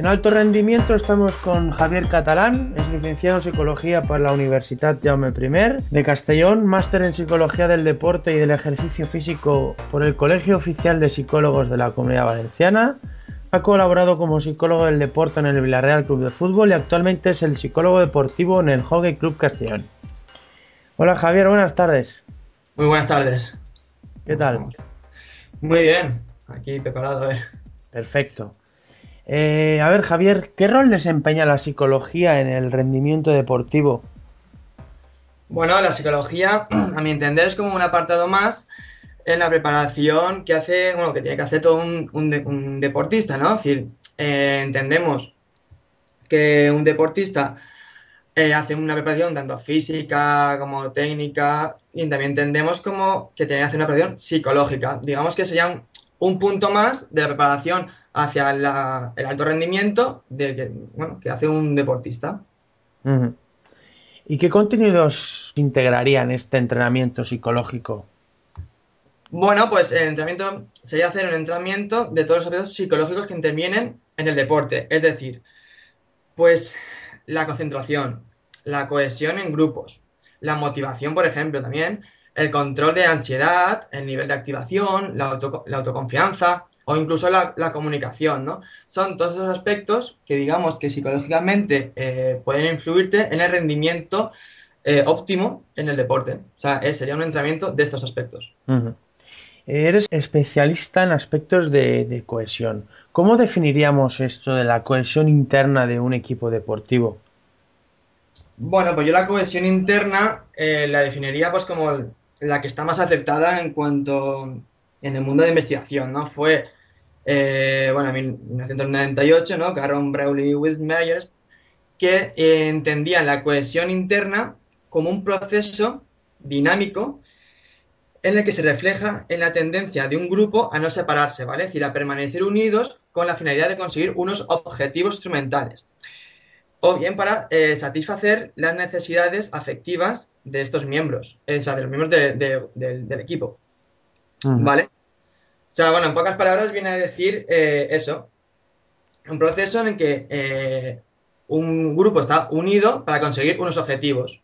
En alto rendimiento estamos con Javier Catalán, es licenciado en Psicología por la Universidad Jaume I de Castellón, máster en Psicología del Deporte y del Ejercicio Físico por el Colegio Oficial de Psicólogos de la Comunidad Valenciana. Ha colaborado como psicólogo del deporte en el Villarreal Club de Fútbol y actualmente es el psicólogo deportivo en el Hockey Club Castellón. Hola Javier, buenas tardes. Muy buenas tardes. ¿Qué tal? Muy bien, aquí preparado a ver. Perfecto. Eh, a ver, Javier, ¿qué rol desempeña la psicología en el rendimiento deportivo? Bueno, la psicología, a mi entender, es como un apartado más en la preparación que hace, bueno, que tiene que hacer todo un, deportista, ¿no? Es decir, eh, entendemos que un deportista eh, hace una preparación tanto física como técnica y también entendemos como que tiene que hacer una preparación psicológica. Digamos que sería un, un punto más de la preparación hacia el alto rendimiento de que, bueno, que hace un deportista. ¿Y qué contenidos integrarían este entrenamiento psicológico? Bueno, pues el entrenamiento sería hacer un entrenamiento de todos los aspectos psicológicos que intervienen en el deporte. Es decir, pues la concentración, la cohesión en grupos, la motivación, por ejemplo, también, el control de ansiedad, el nivel de activación, la, autoconfianza o incluso la, comunicación, ¿no? Son todos esos aspectos que digamos que psicológicamente eh, pueden influirte en el rendimiento eh, óptimo en el deporte. O sea, sería un entrenamiento de estos aspectos. Eres especialista en aspectos de, cohesión. ¿Cómo definiríamos esto de la cohesión interna de un equipo deportivo? Bueno, pues yo la cohesión interna eh, la definiría pues como la que está más acertada en cuanto en el mundo de investigación, ¿no? Fue, eh, bueno, en 1998, ¿no? Caron Brawley with Myers, que eh, entendían la cohesión interna como un proceso dinámico en el que se refleja en la tendencia de un grupo a no separarse, ¿vale? Es decir, a permanecer unidos con la finalidad de conseguir unos objetivos instrumentales o bien para eh, satisfacer las necesidades afectivas de estos miembros, eh, o sea, de los miembros del equipo. ¿Vale? O sea, bueno, en pocas palabras viene a decir eh, eso, un proceso en el que un grupo está unido para conseguir unos objetivos.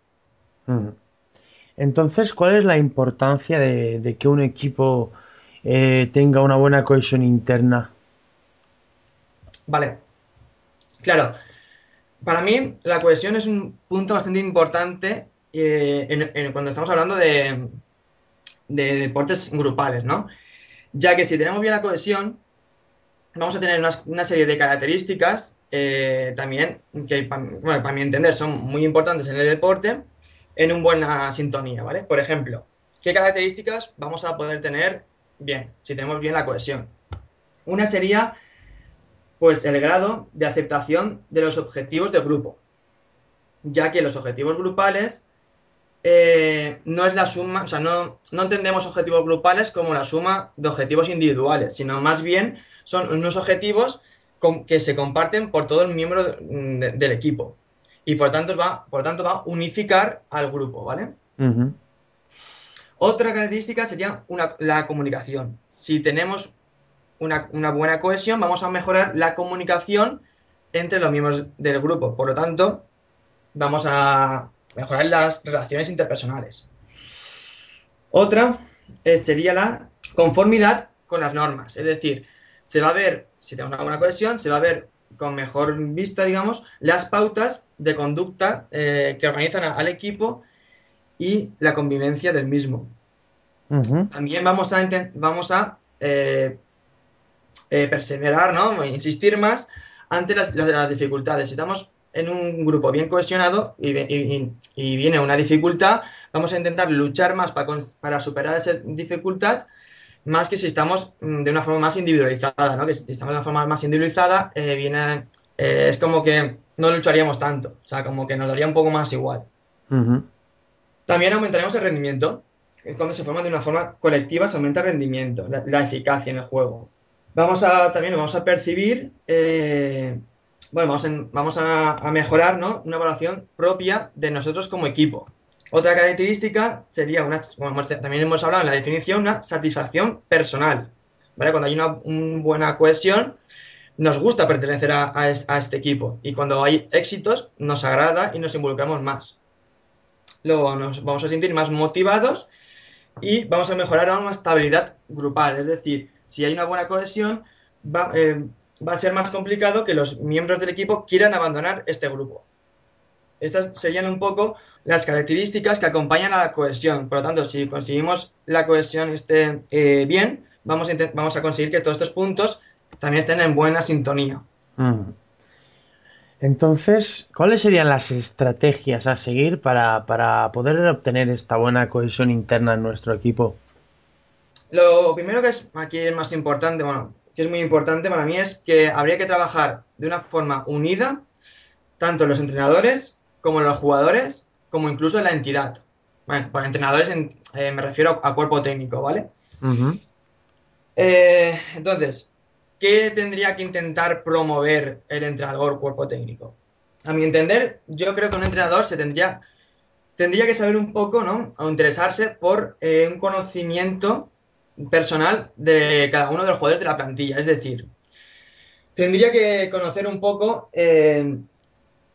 Entonces, ¿cuál es la importancia de que un equipo tenga una buena cohesión interna? Vale. Claro, para mí la cohesión es un punto bastante importante eh, cuando estamos hablando de, deportes grupales, ¿no? Ya que si tenemos bien la cohesión, vamos a tener una, serie de características eh, también que, bueno, para mi entender, son muy importantes en el deporte en una buena sintonía, ¿vale? Por ejemplo, ¿qué características vamos a poder tener bien si tenemos bien la cohesión? Una sería pues el grado de aceptación de los objetivos de grupo, ya que los objetivos grupales eh, no es la suma, o sea, no, no entendemos objetivos grupales como la suma de objetivos individuales, sino más bien son unos objetivos que se comparten por todo el miembro del equipo y por tanto va, por tanto va a unificar al grupo, ¿vale? Otra característica sería la comunicación. Si tenemos una, buena cohesión, vamos a mejorar la comunicación entre los miembros del grupo. Por lo tanto, vamos a mejorar las relaciones interpersonales. Otra eh, sería la conformidad con las normas. Es decir, se va a ver, si tenemos una buena cohesión, se va a ver con mejor vista, digamos, las pautas de conducta eh, que organizan al equipo y la convivencia del mismo. También vamos a, vamos a eh, eh, perseverar, ¿no? Insistir más ante las, dificultades. Si estamos en un grupo bien cohesionado y, viene una dificultad, vamos a intentar luchar más para, superar esa dificultad, más que si estamos mm, de una forma más individualizada, ¿no? Que si estamos de una forma más individualizada, eh, viene, eh, es como que no lucharíamos tanto, o sea, como que nos daría un poco más igual. También aumentaremos el rendimiento. Cuando se forma de una forma colectiva, se aumenta el rendimiento, la eficacia en el juego vamos a también vamos a percibir, eh, bueno, vamos, a, mejorar ¿no? una evaluación propia de nosotros como equipo. Otra característica sería, una, también hemos hablado en la definición, una satisfacción personal. ¿vale? Cuando hay una, buena cohesión, nos gusta pertenecer a, este equipo y cuando hay éxitos nos agrada y nos involucramos más. Luego nos vamos a sentir más motivados y vamos a mejorar una estabilidad grupal, es decir, si hay una buena cohesión, va, eh, va a ser más complicado que los miembros del equipo quieran abandonar este grupo. Estas serían un poco las características que acompañan a la cohesión. Por lo tanto, si conseguimos la cohesión esté eh, bien, vamos a, conseguir que todos estos puntos también estén en buena sintonía. Mm. Entonces, ¿cuáles serían las estrategias a seguir para, poder obtener esta buena cohesión interna en nuestro equipo? Lo primero que es aquí es más importante, bueno, que es muy importante para mí es que habría que trabajar de una forma unida, tanto los entrenadores como los jugadores, como incluso la entidad. Bueno, por entrenadores eh, me refiero a cuerpo técnico, ¿vale? Eh, entonces, ¿qué tendría que intentar promover el entrenador cuerpo técnico? A mi entender, yo creo que un entrenador se tendría, tendría que saber un poco, ¿no? O interesarse por eh, un conocimiento personal de cada uno de los jugadores de la plantilla. Es decir, tendría que conocer un poco, eh,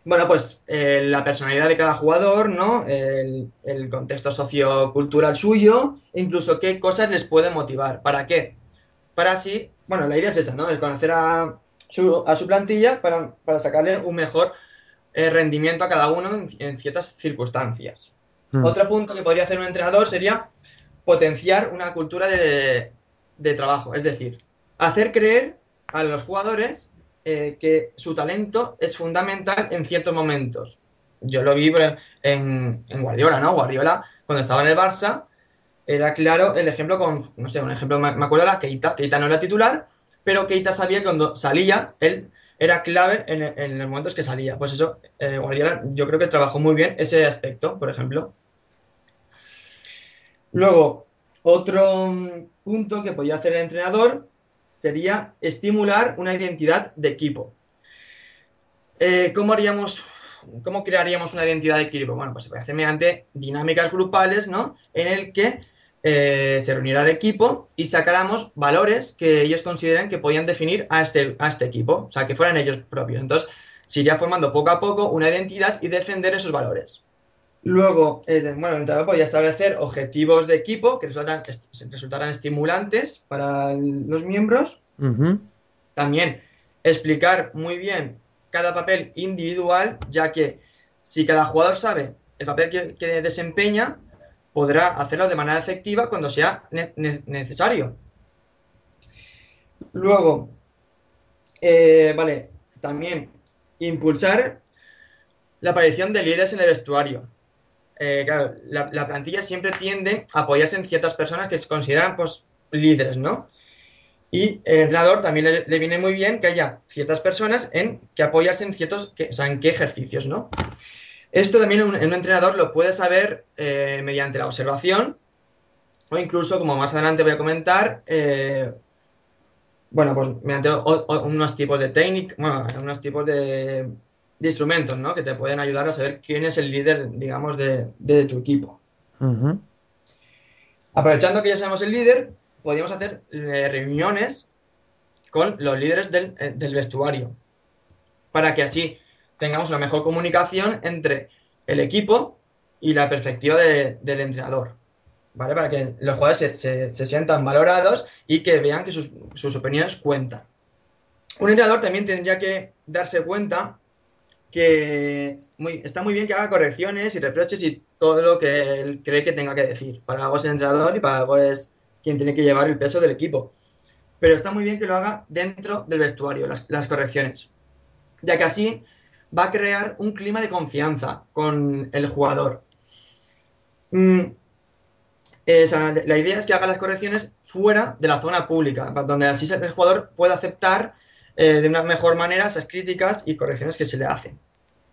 bueno, pues eh, la personalidad de cada jugador, ¿no? El, contexto sociocultural suyo, incluso qué cosas les pueden motivar. ¿Para qué? Para así, bueno, la idea es esa, ¿no? El conocer a su, a su plantilla para, sacarle un mejor eh, rendimiento a cada uno en, ciertas circunstancias. Hmm. Otro punto que podría hacer un entrenador sería potenciar una cultura de, trabajo, es decir, hacer creer a los jugadores eh, que su talento es fundamental en ciertos momentos. Yo lo vi en, en, Guardiola, ¿no? Guardiola, cuando estaba en el Barça, era claro el ejemplo con, no sé, un ejemplo, me, acuerdo de la Keita. Keita no era titular, pero Keita sabía que cuando salía, él era clave en, los momentos que salía. Pues eso, eh, Guardiola yo creo que trabajó muy bien ese aspecto, por ejemplo. Luego, otro punto que podría hacer el entrenador sería estimular una identidad de equipo. Eh, ¿Cómo haríamos, cómo crearíamos una identidad de equipo? Bueno, pues se puede hacer mediante dinámicas grupales, ¿no? En el que eh, se reunirá el equipo y sacáramos valores que ellos consideren que podían definir a este, a este equipo, o sea, que fueran ellos propios. Entonces, se iría formando poco a poco una identidad y defender esos valores. Luego, eh, bueno, el entrenador podría establecer objetivos de equipo que resultan, resultarán estimulantes para los miembros. También explicar muy bien cada papel individual, ya que si cada jugador sabe el papel que, desempeña, podrá hacerlo de manera efectiva cuando sea necesario. Luego, eh, vale, también impulsar la aparición de líderes en el vestuario. Eh, claro, la, plantilla siempre tiende a apoyarse en ciertas personas que se consideran pues, líderes, ¿no? Y el entrenador también le, viene muy bien que haya ciertas personas en que apoyarse en ciertos, o sea, en qué ejercicios, ¿no? Esto también un, un entrenador lo puede saber eh, mediante la observación o incluso, como más adelante voy a comentar, eh, bueno, pues mediante unos tipos de técnicas, bueno, unos tipos de de instrumentos, ¿no? Que te pueden ayudar a saber quién es el líder, digamos, de, tu equipo. Aprovechando que ya sabemos el líder, podríamos hacer eh, reuniones con los líderes eh, del, vestuario, para que así tengamos una mejor comunicación entre el equipo y la perspectiva del entrenador. ¿Vale? Para que los jugadores se, sientan valorados y que vean que sus, sus opiniones cuentan. Un entrenador también tendría que darse cuenta que está muy bien que haga correcciones y reproches y todo lo que él cree que tenga que decir. Para algo es el entrenador y para algo es quien tiene que llevar el peso del equipo. Pero está muy bien que lo haga dentro del vestuario, las, correcciones. Ya que así va a crear un clima de confianza con el jugador. Mm, la idea es que haga las correcciones fuera de la zona pública, donde así el jugador pueda aceptar eh, de una mejor manera esas críticas y correcciones que se le hacen.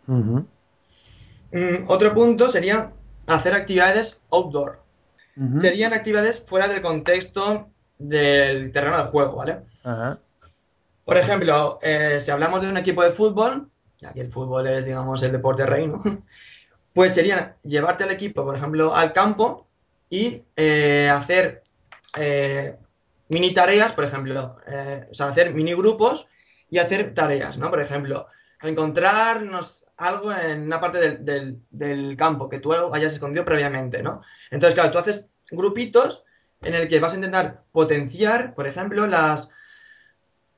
Mm, otro punto sería hacer actividades outdoor. Serían actividades fuera del contexto del terreno de juego, ¿vale? Por ejemplo, eh, si hablamos de un equipo de fútbol, ya que el fútbol es, digamos, el deporte reino, pues sería llevarte al equipo, por ejemplo, al campo y eh, hacer mini tareas, por ejemplo, o sea, hacer mini grupos y hacer tareas, ¿no? Por ejemplo, encontrarnos algo en una parte del, del, campo que tú hayas escondido previamente, ¿no? Entonces, claro, tú haces grupitos en el que vas a intentar potenciar, por ejemplo, las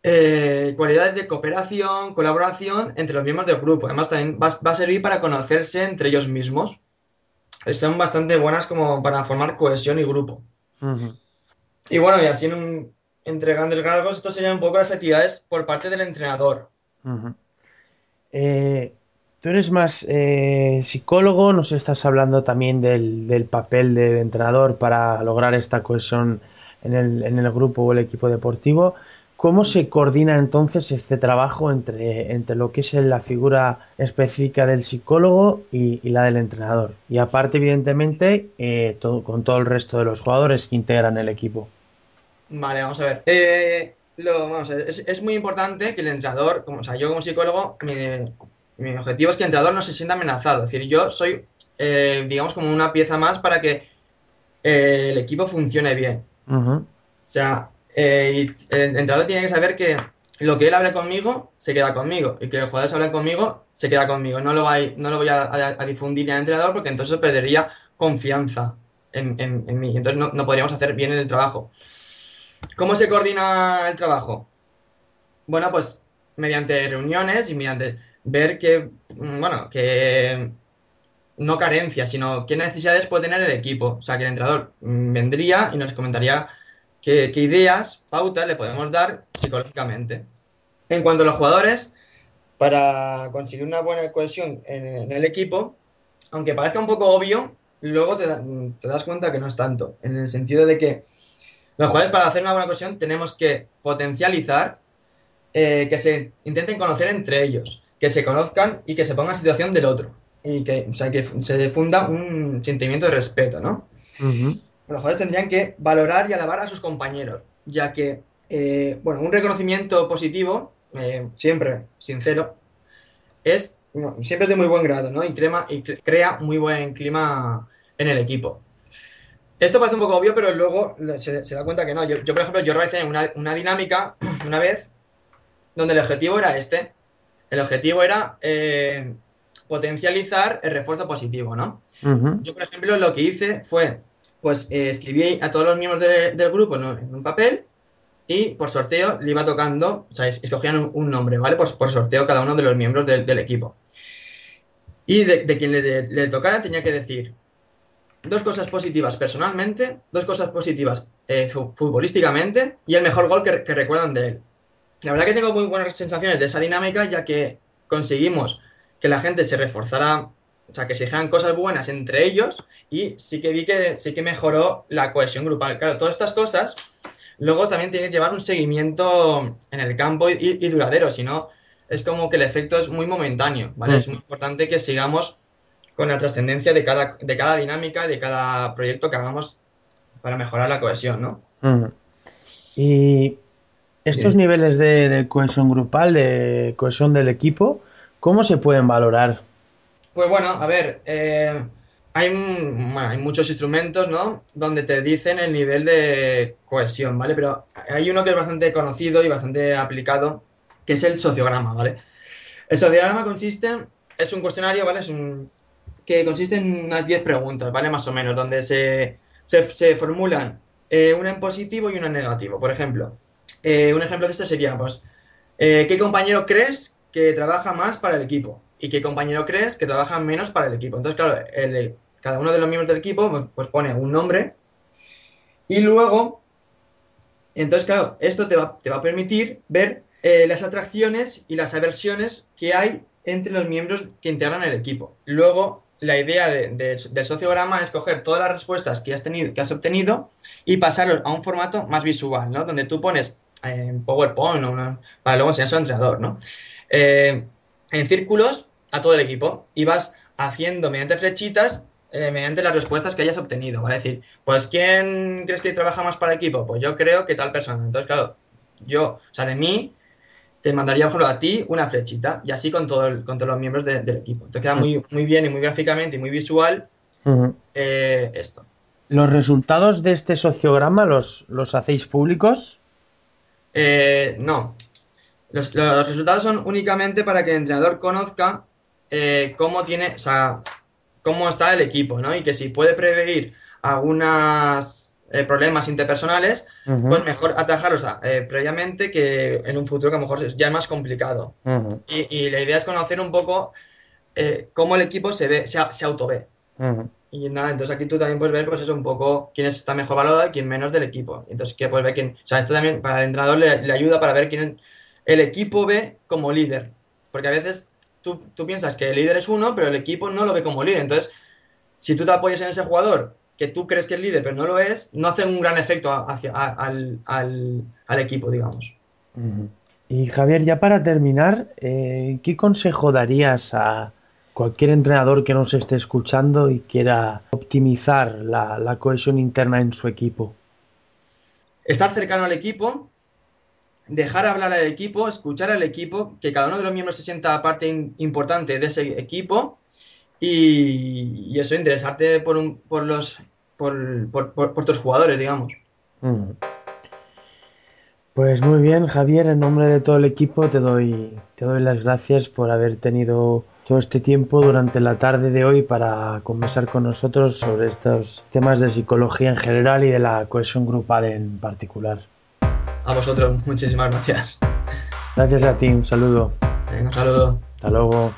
eh, cualidades de cooperación, colaboración entre los miembros del grupo. Además, también va, a servir para conocerse entre ellos mismos. Son bastante buenas como para formar cohesión y grupo. Y bueno, y así en un, entre grandes rasgos, esto serían un poco las actividades por parte del entrenador. Eh, tú eres más eh, psicólogo, nos estás hablando también del, papel del entrenador para lograr esta cohesión en el, grupo o el equipo deportivo. ¿Cómo se coordina entonces este trabajo entre, entre lo que es la figura específica del psicólogo y, la del entrenador? Y aparte, evidentemente, eh, con todo el resto de los jugadores que integran el equipo. Vale, vamos a ver. Eh, vamos a ver. Es, muy importante que el entrenador, como, o sea, yo como psicólogo, mi, objetivo es que el entrenador no se sienta amenazado. Es decir, yo soy, eh, digamos, como una pieza más para que eh, el equipo funcione bien. O sea, el entrenador tiene que saber que lo que él hable conmigo se queda conmigo y que los jugadores hablen conmigo se queda conmigo. No lo, voy, no lo voy a, difundir al entrenador porque entonces perdería confianza en, mí. Entonces no, no podríamos hacer bien el trabajo. ¿Cómo se coordina el trabajo? Bueno, pues mediante reuniones y mediante ver que, mm, bueno, que no carencias, sino qué necesidades puede tener el equipo. O sea, que el entrenador mm, vendría y nos comentaría qué, ideas, pautas le podemos dar psicológicamente. En cuanto a los jugadores, para conseguir una buena cohesión en, el equipo, aunque parezca un poco obvio, luego te, te das cuenta que no es tanto, en el sentido de que los jugadores, para hacer una buena cohesión, tenemos que potencializar eh, que se intenten conocer entre ellos, que se conozcan y que se pongan en situación del otro. Y que, o sea, que se difunda un sentimiento de respeto, ¿no? Los jugadores tendrían que valorar y alabar a sus compañeros, ya que, eh, bueno, un reconocimiento positivo, eh, siempre sincero, es siempre es de muy buen grado, ¿no? Y, y crea muy buen clima en el equipo. Esto parece un poco obvio, pero luego se, da cuenta que no. Yo, por ejemplo, yo realicé una, dinámica una vez donde el objetivo era este. El objetivo era eh, potencializar el refuerzo positivo, ¿no? Yo, por ejemplo, lo que hice fue, pues, eh, escribí a todos los miembros del grupo en un papel y por sorteo le iba tocando, o sea, escogían un, nombre, ¿vale? Pues por sorteo cada uno de los miembros del, equipo. Y de, quien le tocara tenía que decir dos cosas positivas personalmente, dos cosas positivas eh, futbolísticamente y el mejor gol que, recuerdan de él. La verdad que tengo muy buenas sensaciones de esa dinámica ya que conseguimos que la gente se reforzara, o sea, que se dijeran cosas buenas entre ellos y sí que vi que sí que mejoró la cohesión grupal. Claro, todas estas cosas luego también tienen que llevar un seguimiento en el campo y, duradero, si no es como que el efecto es muy momentáneo, ¿vale? Mm. Es muy importante que sigamos con la trascendencia de cada, de cada dinámica, de cada proyecto que hagamos para mejorar la cohesión, ¿no? Y estos niveles de, cohesión grupal, de cohesión del equipo, ¿cómo se pueden valorar? Pues bueno, a ver, eh, hay, hay muchos instrumentos, ¿no? Donde te dicen el nivel de cohesión, ¿vale? Pero hay uno que es bastante conocido y bastante aplicado, que es el sociograma, ¿vale? El sociograma consiste, es un cuestionario, ¿vale? Es un, que consiste en unas 10 preguntas, ¿vale? Más o menos, donde se, se, formulan eh, una en positivo y una en negativo. Por ejemplo, eh, un ejemplo de esto sería, pues, eh, ¿qué compañero crees que trabaja más para el equipo? ¿Y qué compañero crees que trabaja menos para el equipo? Entonces, claro, cada uno de los miembros del equipo pues, pues pone un nombre y luego, entonces, claro, esto te va, te va a permitir ver las atracciones y las aversiones que hay entre los miembros que integran el equipo. Luego, la idea del sociograma es coger todas las respuestas que has, tenido, que has obtenido y pasarlo a un formato más visual, ¿no? Donde tú pones en PowerPoint o para luego enseñar a su entrenador, ¿no? Eh, en círculos a todo el equipo y vas haciendo mediante flechitas eh, mediante las respuestas que hayas obtenido, ¿vale? Es decir, pues ¿quién crees que trabaja más para el equipo? Pues yo creo que tal persona. Entonces, claro, yo, o sea, de mí te mandaría, por ejemplo, a ti una flechita y así con, todo con todos los miembros del equipo. Te queda muy, muy bien y muy gráficamente y muy visual eh, esto. ¿Los resultados de este sociograma los, los hacéis públicos? Eh, no. Los, resultados son únicamente para que el entrenador conozca eh, cómo tiene, o sea, cómo está el equipo, ¿no? Y que si puede prevenir algunos eh, problemas interpersonales, pues mejor atajarlos eh, previamente que en un futuro que a lo mejor ya es más complicado. y, la idea es conocer un poco cómo el equipo se ve, se, se autové. Y nada, entonces aquí tú también puedes ver, pues eso, un poco quién está mejor valorado y quién menos del equipo. Entonces, que puedes ver quién. O sea, esto también para el entrenador le, ayuda para ver quién el equipo ve como líder. Porque a veces tú, piensas que el líder es uno, pero el equipo no lo ve como líder. Entonces, si tú te apoyas en ese jugador que tú crees que es líder, pero no lo es, no hace un gran efecto hacia, al, equipo, digamos. Y Javier, ya para terminar, eh, ¿qué consejo darías a cualquier entrenador que nos esté escuchando y quiera optimizar la, cohesión interna en su equipo? Estar cercano al equipo, dejar hablar al equipo, escuchar al equipo, que cada uno de los miembros se sienta parte importante de ese equipo y, eso, interesarte por, por los por, por, tus jugadores, digamos. Mm. Pues muy bien, Javier, en nombre de todo el equipo te doy, te doy las gracias por haber tenido todo este tiempo durante la tarde de hoy para conversar con nosotros sobre estos temas de psicología en general y de la cohesión grupal en particular. A vosotros, muchísimas gracias. Gracias a ti, un saludo. un saludo. Hasta luego.